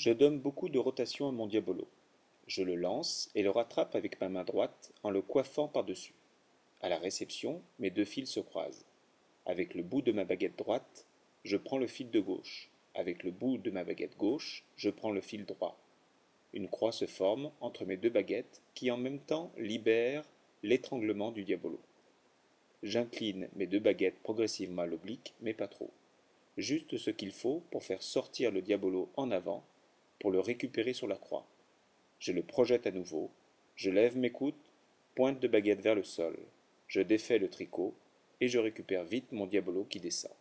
Je donne beaucoup de rotation à mon diabolo. Je le lance et le rattrape avec ma main droite en le coiffant par-dessus. À la réception, mes deux fils se croisent. Avec le bout de ma baguette droite, je prends le fil de gauche. Avec le bout de ma baguette gauche, je prends le fil droit. Une croix se forme entre mes deux baguettes qui en même temps libèrent l'étranglement du diabolo. J'incline mes deux baguettes progressivement à l'oblique, mais pas trop. Juste ce qu'il faut pour faire sortir le diabolo en avant, pour le récupérer sur la croix. Je le projette à nouveau, je lève mes coudes, pointe de baguette vers le sol, je défais le tricot, et je récupère vite mon diabolo qui descend.